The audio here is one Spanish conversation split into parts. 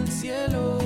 el cielo,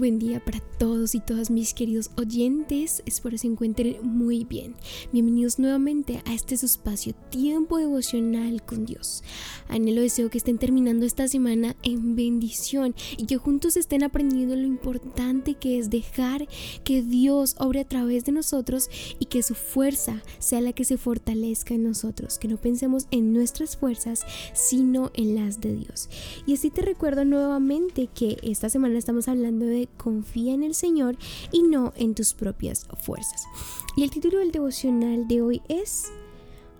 buen día para todos y todas mis queridos oyentes, espero se encuentren muy bien. Bienvenidos nuevamente a este espacio, tiempo devocional con Dios. Anhelo deseo que estén terminando esta semana en bendición y que juntos estén aprendiendo lo importante que es dejar que Dios obre a través de nosotros y que su fuerza sea la que se fortalezca en nosotros, que no pensemos en nuestras fuerzas, sino en las de Dios. Y así te recuerdo nuevamente que esta semana estamos hablando de confía en el Señor y no en tus propias fuerzas. Y el título del devocional de hoy es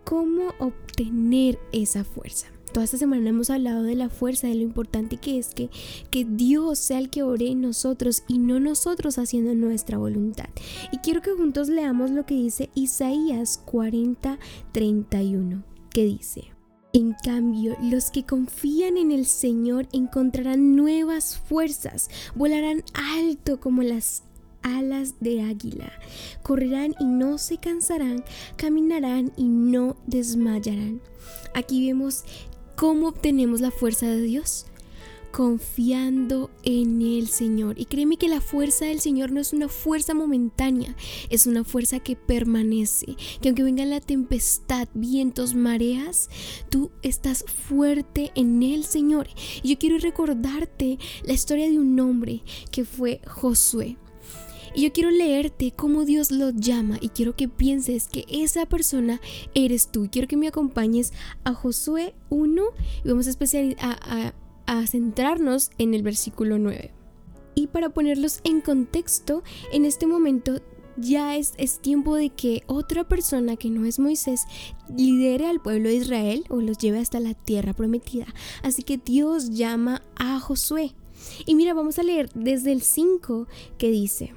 ¿Cómo obtener esa fuerza? Toda esta semana hemos hablado de la fuerza, de lo importante que es que, que Dios sea el que ore en nosotros y no nosotros haciendo nuestra voluntad. Y quiero que juntos leamos lo que dice Isaías 40, 31, que dice, en cambio, los que confían en el Señor encontrarán nuevas fuerzas, volarán alto como las alas de águila, correrán y no se cansarán, caminarán y no desmayarán. Aquí vemos cómo obtenemos la fuerza de Dios confiando en el Señor. Y créeme que la fuerza del Señor no es una fuerza momentánea, es una fuerza que permanece. Que aunque venga la tempestad, vientos, mareas, tú estás fuerte en el Señor. Y yo quiero recordarte la historia de un hombre que fue Josué. Y yo quiero leerte cómo Dios lo llama y quiero que pienses que esa persona eres tú. Quiero que me acompañes a Josué 1 y vamos a, especializar a, a centrarnos en el versículo 9. Y para ponerlos en contexto, en este momento ya es, es, tiempo de que otra persona que no es Moisés lidere al pueblo de Israel o los lleve hasta la tierra prometida. Así que Dios llama a Josué. Y mira, vamos a leer desde el 5 que dice,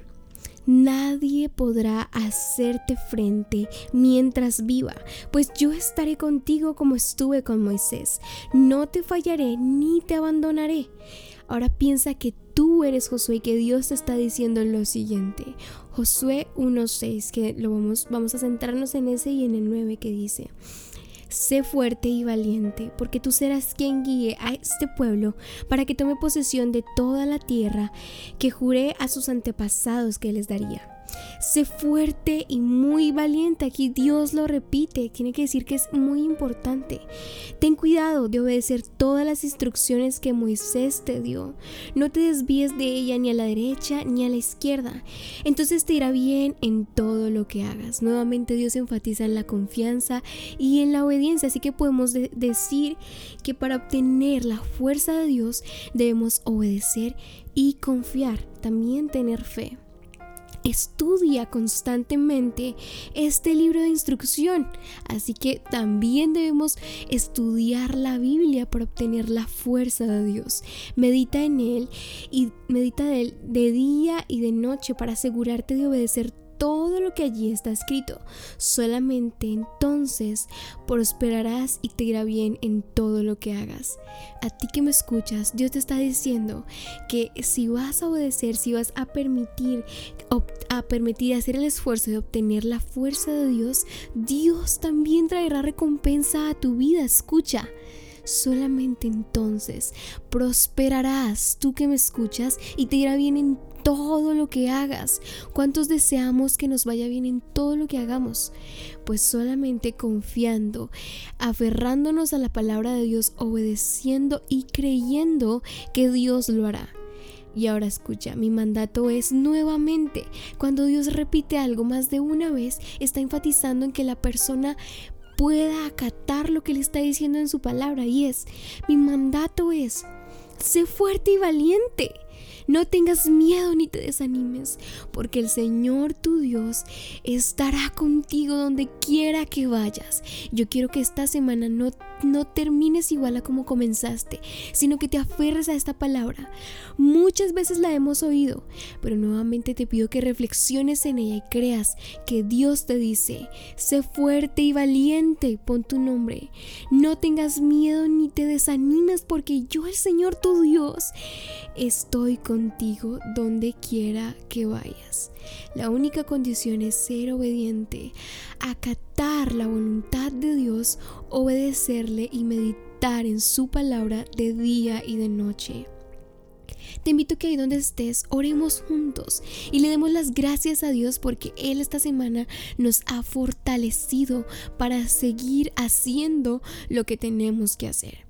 Nadie podrá hacerte frente mientras viva, pues yo estaré contigo como estuve con Moisés. No te fallaré ni te abandonaré. Ahora piensa que tú eres Josué y que Dios te está diciendo lo siguiente. Josué 1.6, que lo vamos, vamos a centrarnos en ese y en el 9 que dice. Sé fuerte y valiente, porque tú serás quien guíe a este pueblo para que tome posesión de toda la tierra que juré a sus antepasados que les daría. Sé fuerte y muy valiente. Aquí Dios lo repite. Tiene que decir que es muy importante. Ten cuidado de obedecer todas las instrucciones que Moisés te dio. No te desvíes de ella ni a la derecha ni a la izquierda. Entonces te irá bien en todo lo que hagas. Nuevamente Dios enfatiza en la confianza y en la obediencia. Así que podemos decir que para obtener la fuerza de Dios debemos obedecer y confiar. También tener fe. Estudia constantemente este libro de instrucción, así que también debemos estudiar la Biblia para obtener la fuerza de Dios. Medita en él y medita de él de día y de noche para asegurarte de obedecer todo lo que allí está escrito. Solamente entonces prosperarás y te irá bien en todo lo que hagas. A ti que me escuchas, Dios te está diciendo que si vas a obedecer, si vas a permitir a permitir hacer el esfuerzo de obtener la fuerza de Dios, Dios también traerá recompensa a tu vida. Escucha. Solamente entonces prosperarás tú que me escuchas y te irá bien en todo lo que hagas. ¿Cuántos deseamos que nos vaya bien en todo lo que hagamos? Pues solamente confiando, aferrándonos a la palabra de Dios, obedeciendo y creyendo que Dios lo hará. Y ahora escucha, mi mandato es nuevamente, cuando Dios repite algo más de una vez, está enfatizando en que la persona pueda acatar lo que le está diciendo en su palabra y es, mi mandato es, sé fuerte y valiente. No tengas miedo ni te desanimes, porque el Señor tu Dios estará contigo donde quiera que vayas. Yo quiero que esta semana no, no termines igual a como comenzaste, sino que te aferres a esta palabra. Muchas veces la hemos oído, pero nuevamente te pido que reflexiones en ella y creas que Dios te dice, sé fuerte y valiente, pon tu nombre. No tengas miedo ni te desanimes, porque yo, el Señor tu Dios, estoy contigo contigo donde quiera que vayas. La única condición es ser obediente, acatar la voluntad de Dios, obedecerle y meditar en su palabra de día y de noche. Te invito que ahí donde estés oremos juntos y le demos las gracias a Dios porque Él esta semana nos ha fortalecido para seguir haciendo lo que tenemos que hacer.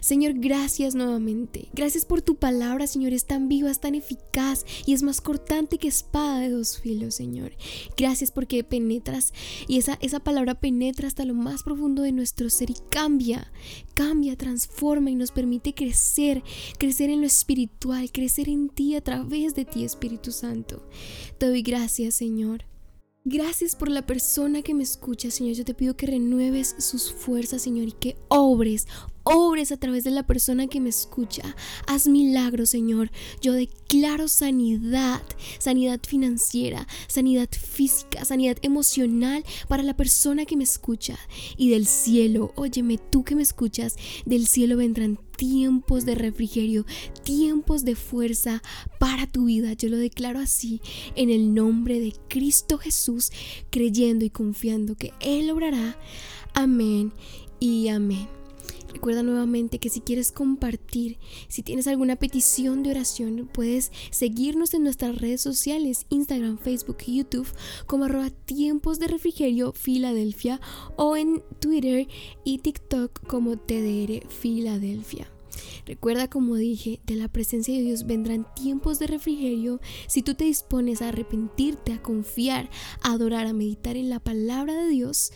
Señor, gracias nuevamente. Gracias por tu palabra, Señor. Es tan viva, es tan eficaz y es más cortante que espada de dos filos, Señor. Gracias porque penetras y esa, esa palabra penetra hasta lo más profundo de nuestro ser y cambia, cambia, transforma y nos permite crecer, crecer en lo espiritual, crecer en ti a través de ti, Espíritu Santo. Te doy gracias, Señor. Gracias por la persona que me escucha, Señor. Yo te pido que renueves sus fuerzas, Señor, y que obres, obres a través de la persona que me escucha. Haz milagros, Señor. Yo declaro sanidad, sanidad financiera, sanidad física, sanidad emocional para la persona que me escucha. Y del cielo, óyeme, tú que me escuchas, del cielo vendrán tiempos de refrigerio, tiempos de fuerza para tu vida. Yo lo declaro así en el nombre de Cristo Jesús, creyendo y confiando que Él obrará. Amén y amén. Recuerda nuevamente que si quieres compartir, si tienes alguna petición de oración, puedes seguirnos en nuestras redes sociales, Instagram, Facebook YouTube como arroba tiempos de refrigerio Filadelfia o en Twitter y TikTok como TDR Filadelfia. Recuerda, como dije, de la presencia de Dios vendrán tiempos de refrigerio si tú te dispones a arrepentirte, a confiar, a adorar, a meditar en la palabra de Dios,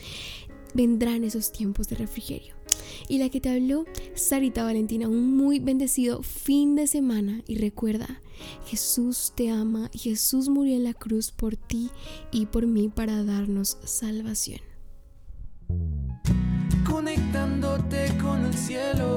vendrán esos tiempos de refrigerio. Y la que te habló, Sarita Valentina, un muy bendecido fin de semana. Y recuerda, Jesús te ama Jesús murió en la cruz por ti y por mí para darnos salvación. Conectándote con el cielo.